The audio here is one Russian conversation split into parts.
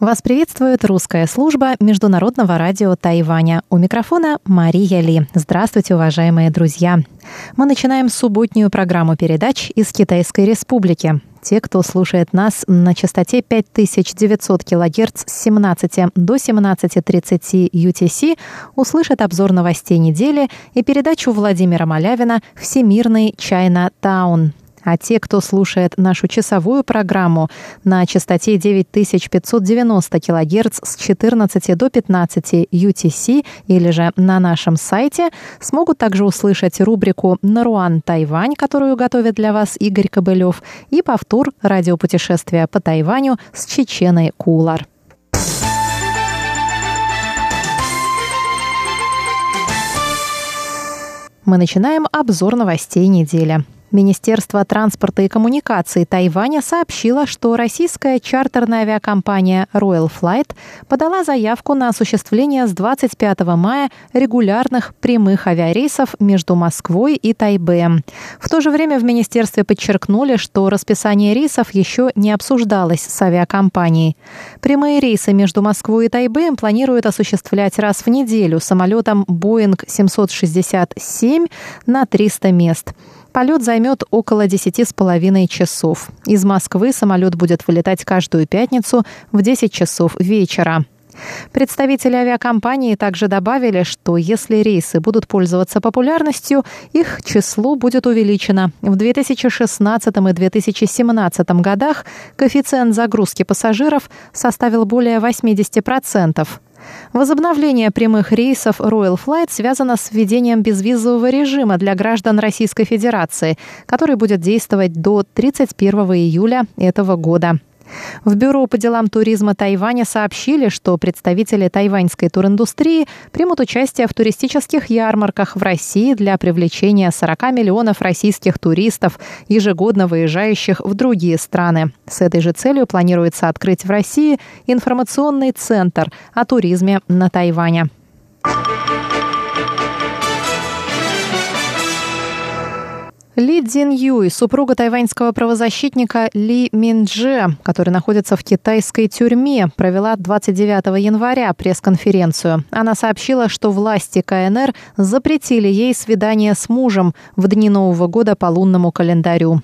Вас приветствует русская служба Международного радио Тайваня. У микрофона Мария Ли. Здравствуйте, уважаемые друзья. Мы начинаем субботнюю программу передач из Китайской Республики. Те, кто слушает нас на частоте 5900 кГц с 17 до 17.30 UTC, услышат обзор новостей недели и передачу Владимира Малявина «Всемирный Чайна Таун». А те, кто слушает нашу часовую программу на частоте 9590 кГц с 14 до 15 UTC или же на нашем сайте, смогут также услышать рубрику «Наруан Тайвань», которую готовит для вас Игорь Кобылев, и повтор радиопутешествия по Тайваню с Чеченой Кулар. Мы начинаем обзор новостей недели. Министерство транспорта и коммуникаций Тайваня сообщило, что российская чартерная авиакомпания Royal Flight подала заявку на осуществление с 25 мая регулярных прямых авиарейсов между Москвой и Тайбе. В то же время в министерстве подчеркнули, что расписание рейсов еще не обсуждалось с авиакомпанией. Прямые рейсы между Москвой и Тайбе планируют осуществлять раз в неделю самолетом Boeing 767 на 300 мест. Полет займет около 10,5 часов. Из Москвы самолет будет вылетать каждую пятницу в 10 часов вечера. Представители авиакомпании также добавили, что если рейсы будут пользоваться популярностью, их число будет увеличено. В 2016 и 2017 годах коэффициент загрузки пассажиров составил более 80%. Возобновление прямых рейсов Royal Flight связано с введением безвизового режима для граждан Российской Федерации, который будет действовать до 31 июля этого года. В Бюро по делам туризма Тайваня сообщили, что представители тайваньской туриндустрии примут участие в туристических ярмарках в России для привлечения 40 миллионов российских туристов, ежегодно выезжающих в другие страны. С этой же целью планируется открыть в России информационный центр о туризме на Тайване. Ли Цзин Юй, супруга тайваньского правозащитника Ли Миндже, который находится в китайской тюрьме, провела 29 января пресс-конференцию. Она сообщила, что власти КНР запретили ей свидание с мужем в дни Нового года по лунному календарю.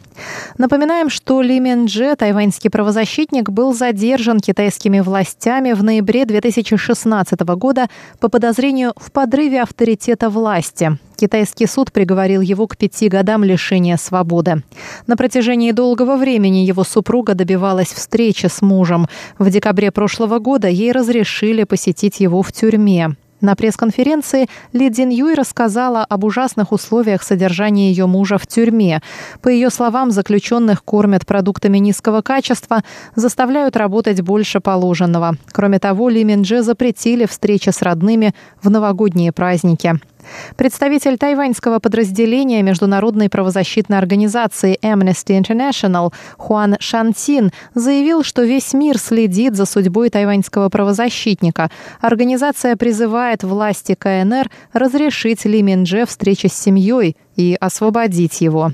Напоминаем, что Ли Миндже, тайваньский правозащитник, был задержан китайскими властями в ноябре 2016 года по подозрению в подрыве авторитета власти. Китайский суд приговорил его к пяти годам лишения свободы. На протяжении долгого времени его супруга добивалась встречи с мужем. В декабре прошлого года ей разрешили посетить его в тюрьме. На пресс-конференции Ли Дин Юй рассказала об ужасных условиях содержания ее мужа в тюрьме. По ее словам, заключенных кормят продуктами низкого качества, заставляют работать больше положенного. Кроме того, Ли Миндже запретили встречи с родными в новогодние праздники. Представитель тайваньского подразделения Международной правозащитной организации Amnesty International Хуан Шантин заявил, что весь мир следит за судьбой тайваньского правозащитника. Организация призывает власти КНР разрешить Ли Миндже встречи с семьей и освободить его.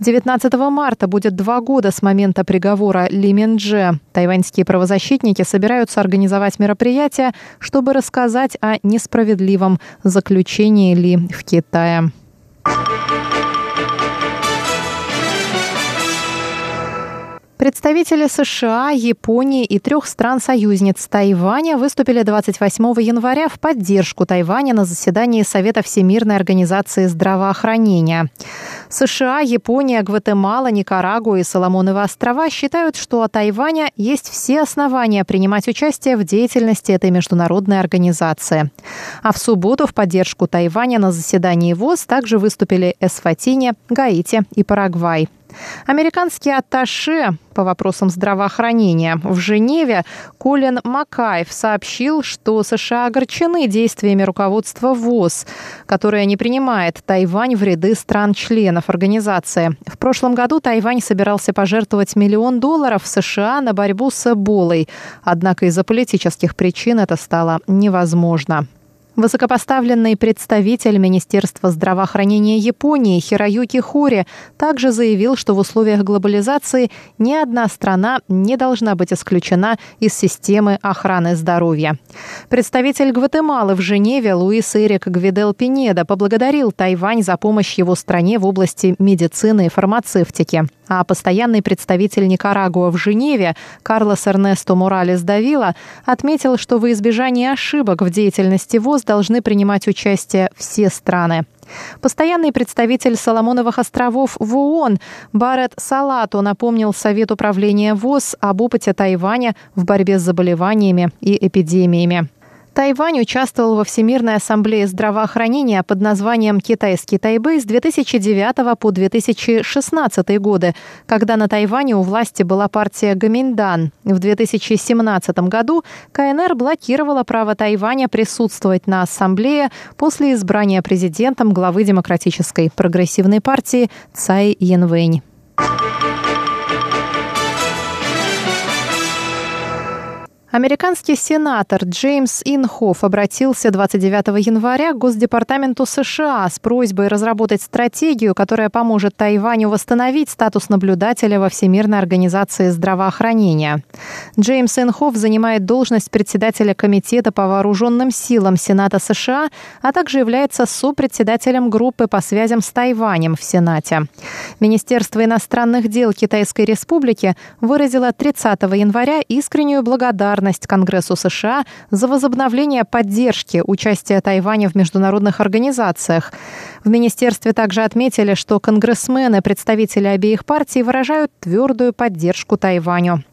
19 марта будет два года с момента приговора Ли Миндже. Тайваньские правозащитники собираются организовать мероприятие, чтобы рассказать о несправедливом заключении Ли в Китае. Представители США, Японии и трех стран-союзниц Тайваня выступили 28 января в поддержку Тайваня на заседании Совета Всемирной организации здравоохранения. США, Япония, Гватемала, Никарагуа и Соломоновы острова считают, что у Тайваня есть все основания принимать участие в деятельности этой международной организации. А в субботу в поддержку Тайваня на заседании ВОЗ также выступили Эсфатине, Гаити и Парагвай. Американский атташе по вопросам здравоохранения в Женеве Колин Макаев сообщил, что США огорчены действиями руководства ВОЗ, которое не принимает Тайвань в ряды стран-членов организации. В прошлом году Тайвань собирался пожертвовать миллион долларов США на борьбу с Эболой, однако из-за политических причин это стало невозможно. Высокопоставленный представитель Министерства здравоохранения Японии Хироюки Хори также заявил, что в условиях глобализации ни одна страна не должна быть исключена из системы охраны здоровья. Представитель Гватемалы в Женеве Луис Эрик Гвидел Пинеда поблагодарил Тайвань за помощь его стране в области медицины и фармацевтики. А постоянный представитель Никарагуа в Женеве Карлос Эрнесто Моралес Давила отметил, что во избежание ошибок в деятельности ВОЗ должны принимать участие все страны. Постоянный представитель Соломоновых островов в ООН Барет Салату напомнил Совет управления ВОЗ об опыте Тайваня в борьбе с заболеваниями и эпидемиями. Тайвань участвовал во Всемирной ассамблее здравоохранения под названием «Китайский Тайбэй» с 2009 по 2016 годы, когда на Тайване у власти была партия Гаминдан. В 2017 году КНР блокировала право Тайваня присутствовать на ассамблее после избрания президентом главы Демократической прогрессивной партии Цай Янвэнь. Американский сенатор Джеймс Инхоф обратился 29 января к Госдепартаменту США с просьбой разработать стратегию, которая поможет Тайваню восстановить статус наблюдателя во Всемирной организации здравоохранения. Джеймс Инхоф занимает должность председателя Комитета по вооруженным силам Сената США, а также является сопредседателем группы по связям с Тайванем в Сенате. Министерство иностранных дел Китайской Республики выразило 30 января искреннюю благодарность благодарность Конгрессу США за возобновление поддержки участия Тайваня в международных организациях. В министерстве также отметили, что конгрессмены, представители обеих партий выражают твердую поддержку Тайваню.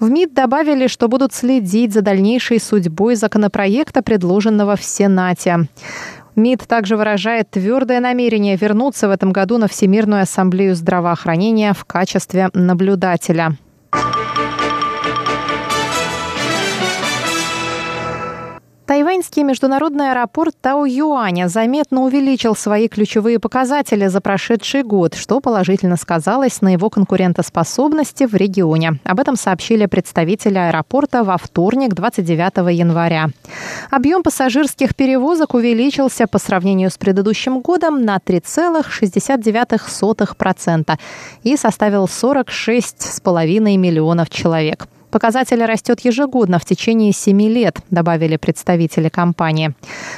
В МИД добавили, что будут следить за дальнейшей судьбой законопроекта, предложенного в Сенате. МИД также выражает твердое намерение вернуться в этом году на Всемирную ассамблею здравоохранения в качестве наблюдателя. Тайваньский международный аэропорт Тау-Юаня заметно увеличил свои ключевые показатели за прошедший год, что положительно сказалось на его конкурентоспособности в регионе. Об этом сообщили представители аэропорта во вторник, 29 января. Объем пассажирских перевозок увеличился по сравнению с предыдущим годом на 3,69% и составил 46,5 миллионов человек. Показатель растет ежегодно в течение семи лет, добавили представители компании.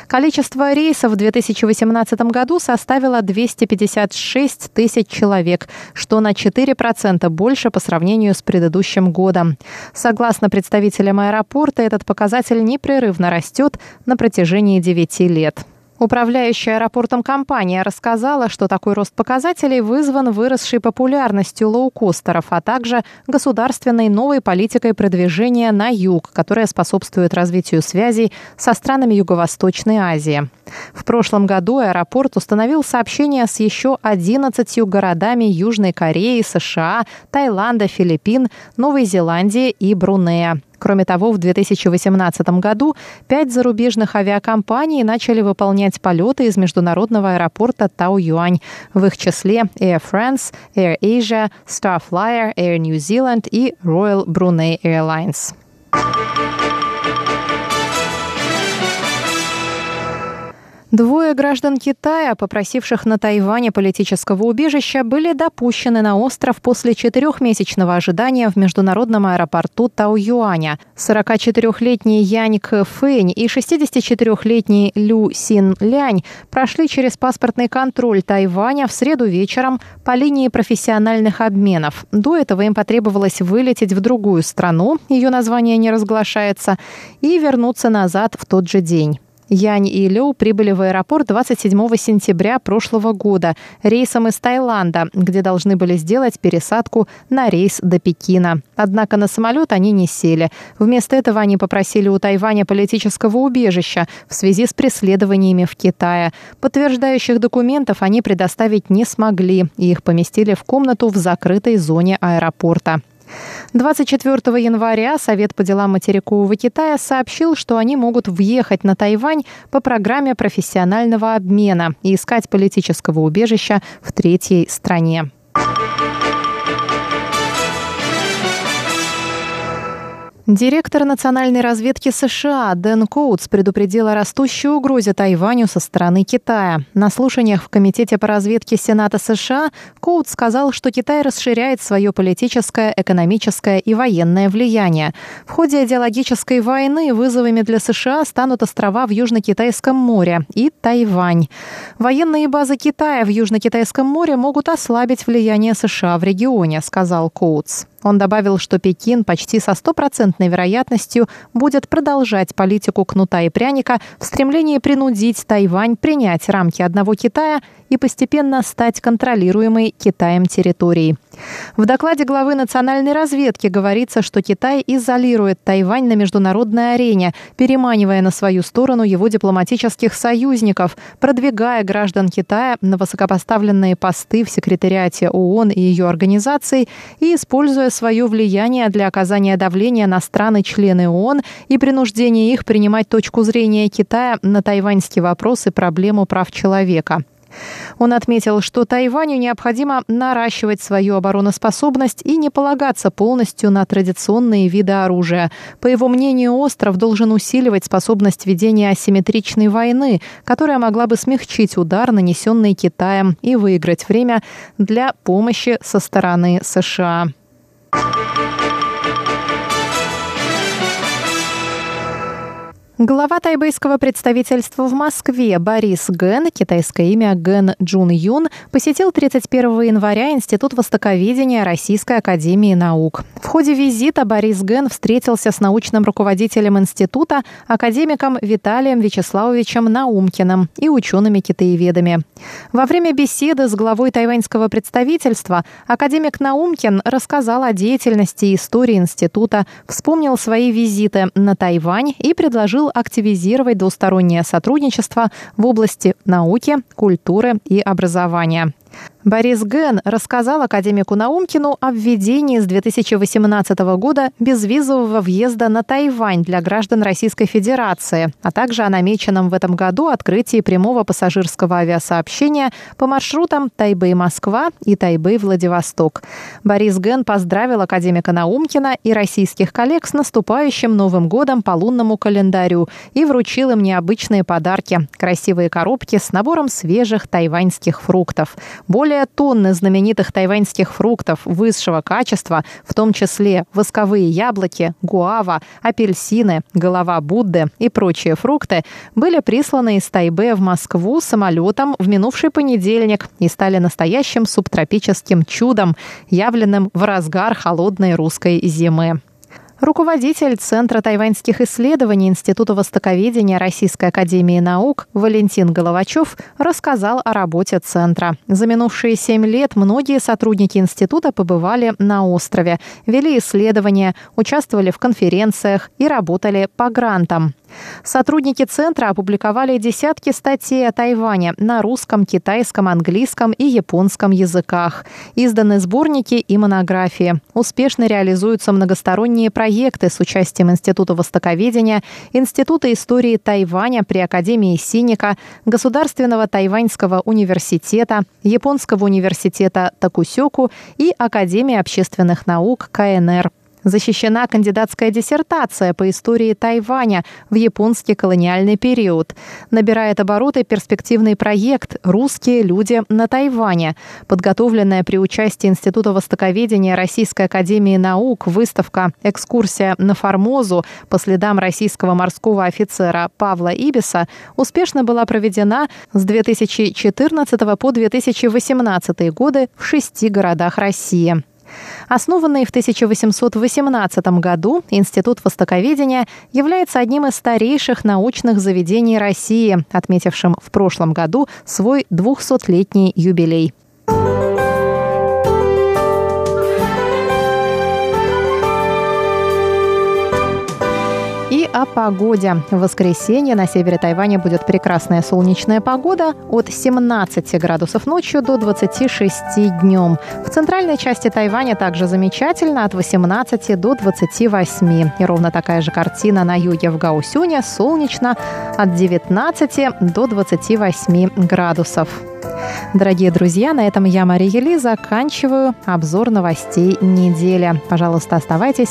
Количество рейсов в 2018 году составило 256 тысяч человек, что на 4% больше по сравнению с предыдущим годом. Согласно представителям аэропорта, этот показатель непрерывно растет на протяжении 9 лет. Управляющая аэропортом компания рассказала, что такой рост показателей вызван выросшей популярностью лоукостеров, а также государственной новой политикой продвижения на юг, которая способствует развитию связей со странами Юго-Восточной Азии. В прошлом году аэропорт установил сообщения с еще 11 городами Южной Кореи, США, Таиланда, Филиппин, Новой Зеландии и Брунея. Кроме того, в 2018 году пять зарубежных авиакомпаний начали выполнять полеты из международного аэропорта Тау-Юань. В их числе Air France, Air Asia, Starflyer, Air New Zealand и Royal Brunei Airlines. Двое граждан Китая, попросивших на Тайване политического убежища, были допущены на остров после четырехмесячного ожидания в международном аэропорту Тау-Юаня. 44-летний Янь Фэнь и 64-летний Лю Син Лянь прошли через паспортный контроль Тайваня в среду вечером по линии профессиональных обменов. До этого им потребовалось вылететь в другую страну, ее название не разглашается, и вернуться назад в тот же день. Янь и Лю прибыли в аэропорт 27 сентября прошлого года рейсом из Таиланда, где должны были сделать пересадку на рейс до Пекина. Однако на самолет они не сели. Вместо этого они попросили у Тайваня политического убежища в связи с преследованиями в Китае. Подтверждающих документов они предоставить не смогли, и их поместили в комнату в закрытой зоне аэропорта. 24 января Совет по делам материкового Китая сообщил, что они могут въехать на Тайвань по программе профессионального обмена и искать политического убежища в третьей стране. Директор национальной разведки США Дэн Коутс предупредил о растущей угрозе Тайваню со стороны Китая. На слушаниях в Комитете по разведке Сената США Коутс сказал, что Китай расширяет свое политическое, экономическое и военное влияние. В ходе идеологической войны вызовами для США станут острова в Южно-Китайском море и Тайвань. Военные базы Китая в Южно-Китайском море могут ослабить влияние США в регионе, сказал Коутс. Он добавил, что Пекин почти со стопроцентной вероятностью будет продолжать политику кнута и пряника в стремлении принудить Тайвань принять рамки одного Китая и постепенно стать контролируемой Китаем территорией. В докладе главы национальной разведки говорится, что Китай изолирует Тайвань на международной арене, переманивая на свою сторону его дипломатических союзников, продвигая граждан Китая на высокопоставленные посты в секретариате ООН и ее организаций и используя свое влияние для оказания давления на страны-члены ООН и принуждения их принимать точку зрения Китая на тайваньский вопрос и проблему прав человека. Он отметил, что Тайваню необходимо наращивать свою обороноспособность и не полагаться полностью на традиционные виды оружия. По его мнению, остров должен усиливать способность ведения асимметричной войны, которая могла бы смягчить удар, нанесенный Китаем, и выиграть время для помощи со стороны США. Глава тайбэйского представительства в Москве Борис Ген, китайское имя Ген Джун Юн, посетил 31 января Институт востоковедения Российской академии наук. В ходе визита Борис Ген встретился с научным руководителем института, академиком Виталием Вячеславовичем Наумкиным и учеными-китаеведами. Во время беседы с главой тайваньского представительства академик Наумкин рассказал о деятельности и истории института, вспомнил свои визиты на Тайвань и предложил активизировать двустороннее сотрудничество в области науки, культуры и образования. Борис Ген рассказал академику Наумкину о введении с 2018 года безвизового въезда на Тайвань для граждан Российской Федерации, а также о намеченном в этом году открытии прямого пассажирского авиасообщения по маршрутам Тайбэй-Москва и Тайбэй-Владивосток. Борис Ген поздравил академика Наумкина и российских коллег с наступающим Новым годом по лунному календарю и вручил им необычные подарки – красивые коробки с набором свежих тайваньских фруктов. Более тонны знаменитых тайваньских фруктов высшего качества, в том числе восковые яблоки, гуава, апельсины, голова Будды и прочие фрукты, были присланы из Тайбе в Москву самолетом в минувший понедельник и стали настоящим субтропическим чудом, явленным в разгар холодной русской зимы. Руководитель Центра тайваньских исследований Института востоковедения Российской академии наук Валентин Головачев рассказал о работе Центра. За минувшие семь лет многие сотрудники института побывали на острове, вели исследования, участвовали в конференциях и работали по грантам. Сотрудники центра опубликовали десятки статей о Тайване на русском, китайском, английском и японском языках. Изданы сборники и монографии. Успешно реализуются многосторонние проекты с участием Института востоковедения, Института истории Тайваня при Академии Синика, Государственного тайваньского университета, Японского университета Такусёку и Академии общественных наук КНР защищена кандидатская диссертация по истории Тайваня в японский колониальный период. Набирает обороты перспективный проект «Русские люди на Тайване», подготовленная при участии Института востоковедения Российской академии наук выставка «Экскурсия на Формозу» по следам российского морского офицера Павла Ибиса успешно была проведена с 2014 по 2018 годы в шести городах России. Основанный в 1818 году, Институт востоковедения является одним из старейших научных заведений России, отметившим в прошлом году свой 200-летний юбилей. О погоде. В воскресенье на севере Тайваня будет прекрасная солнечная погода от 17 градусов ночью до 26 днем. В центральной части Тайваня также замечательно от 18 до 28. И ровно такая же картина на юге в Гаусюне солнечно от 19 до 28 градусов. Дорогие друзья, на этом я, Мария Ели, заканчиваю обзор новостей недели. Пожалуйста, оставайтесь